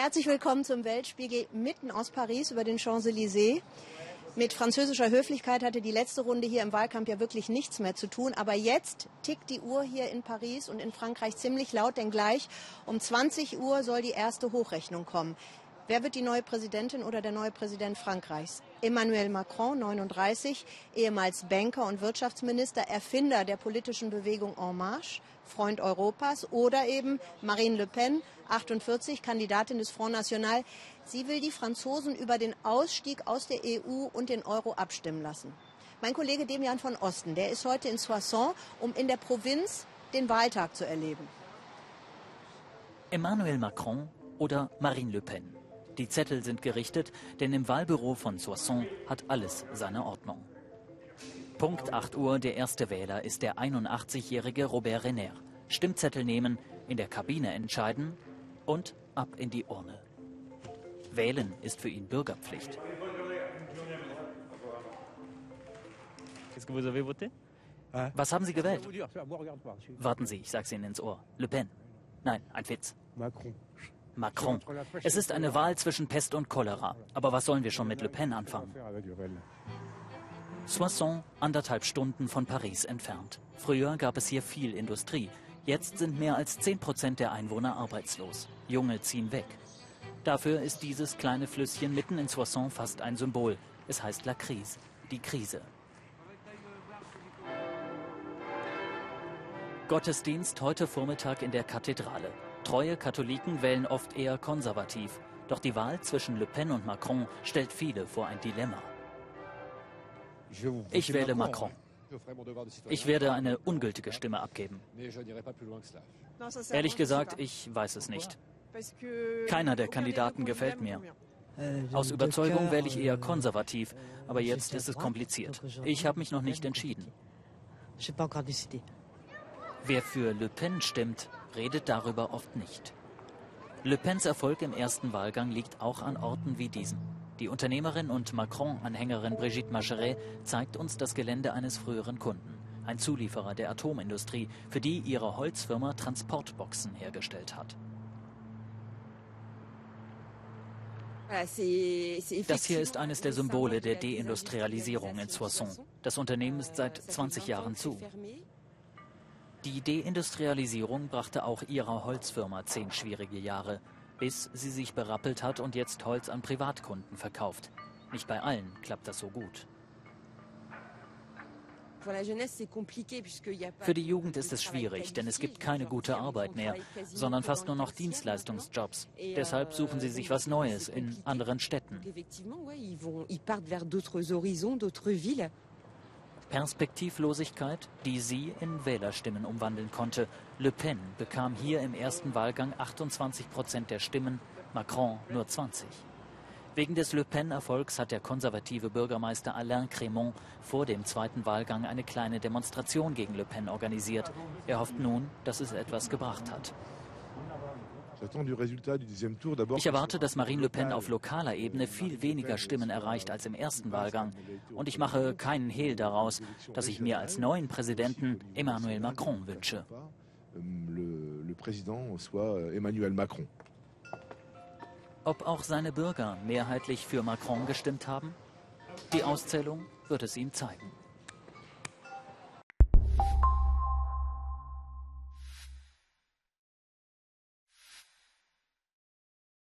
Herzlich willkommen zum Weltspiegel mitten aus Paris über den Champs-Élysées. Mit französischer Höflichkeit hatte die letzte Runde hier im Wahlkampf ja wirklich nichts mehr zu tun. Aber jetzt tickt die Uhr hier in Paris und in Frankreich ziemlich laut, denn gleich um 20 Uhr soll die erste Hochrechnung kommen. Wer wird die neue Präsidentin oder der neue Präsident Frankreichs? Emmanuel Macron, 39, ehemals Banker und Wirtschaftsminister, Erfinder der politischen Bewegung En Marche, Freund Europas, oder eben Marine Le Pen, 48, Kandidatin des Front National. Sie will die Franzosen über den Ausstieg aus der EU und den Euro abstimmen lassen. Mein Kollege Demian von Osten, der ist heute in Soissons, um in der Provinz den Wahltag zu erleben. Emmanuel Macron oder Marine Le Pen. Die Zettel sind gerichtet, denn im Wahlbüro von Soissons hat alles seine Ordnung. Punkt 8 Uhr, der erste Wähler ist der 81-jährige Robert Renner. Stimmzettel nehmen, in der Kabine entscheiden und ab in die Urne. Wählen ist für ihn Bürgerpflicht. Was haben Sie gewählt? Warten Sie, ich sag's Ihnen ins Ohr. Le Pen. Nein, ein Witz. Macron. Macron. Es ist eine Wahl zwischen Pest und Cholera. Aber was sollen wir schon mit Le Pen anfangen? Soissons, anderthalb Stunden von Paris entfernt. Früher gab es hier viel Industrie. Jetzt sind mehr als 10 Prozent der Einwohner arbeitslos. Junge ziehen weg. Dafür ist dieses kleine Flüsschen mitten in Soissons fast ein Symbol. Es heißt La Crise, die Krise. Gottesdienst heute Vormittag in der Kathedrale. Treue Katholiken wählen oft eher konservativ. Doch die Wahl zwischen Le Pen und Macron stellt viele vor ein Dilemma. Ich wähle Macron. Ich werde eine ungültige Stimme abgeben. Ehrlich gesagt, ich weiß es nicht. Keiner der Kandidaten gefällt mir. Aus Überzeugung wähle ich eher konservativ, aber jetzt ist es kompliziert. Ich habe mich noch nicht entschieden. Wer für Le Pen stimmt, redet darüber oft nicht. Le Pens Erfolg im ersten Wahlgang liegt auch an Orten wie diesen. Die Unternehmerin und Macron-Anhängerin Brigitte Macheret zeigt uns das Gelände eines früheren Kunden. Ein Zulieferer der Atomindustrie, für die ihre Holzfirma Transportboxen hergestellt hat. Das hier ist eines der Symbole der Deindustrialisierung in Soissons. Das Unternehmen ist seit 20 Jahren zu. Die Deindustrialisierung brachte auch ihrer Holzfirma zehn schwierige Jahre, bis sie sich berappelt hat und jetzt Holz an Privatkunden verkauft. Nicht bei allen klappt das so gut. Für die Jugend ist es schwierig, denn es gibt keine gute Arbeit mehr, sondern fast nur noch Dienstleistungsjobs. Deshalb suchen sie sich was Neues in anderen Städten. Perspektivlosigkeit, die sie in Wählerstimmen umwandeln konnte. Le Pen bekam hier im ersten Wahlgang 28 Prozent der Stimmen, Macron nur 20. Wegen des Le Pen-Erfolgs hat der konservative Bürgermeister Alain Crémont vor dem zweiten Wahlgang eine kleine Demonstration gegen Le Pen organisiert. Er hofft nun, dass es etwas gebracht hat. Ich erwarte, dass Marine Le Pen auf lokaler Ebene viel weniger Stimmen erreicht als im ersten Wahlgang. Und ich mache keinen Hehl daraus, dass ich mir als neuen Präsidenten Emmanuel Macron wünsche. Ob auch seine Bürger mehrheitlich für Macron gestimmt haben? Die Auszählung wird es ihm zeigen.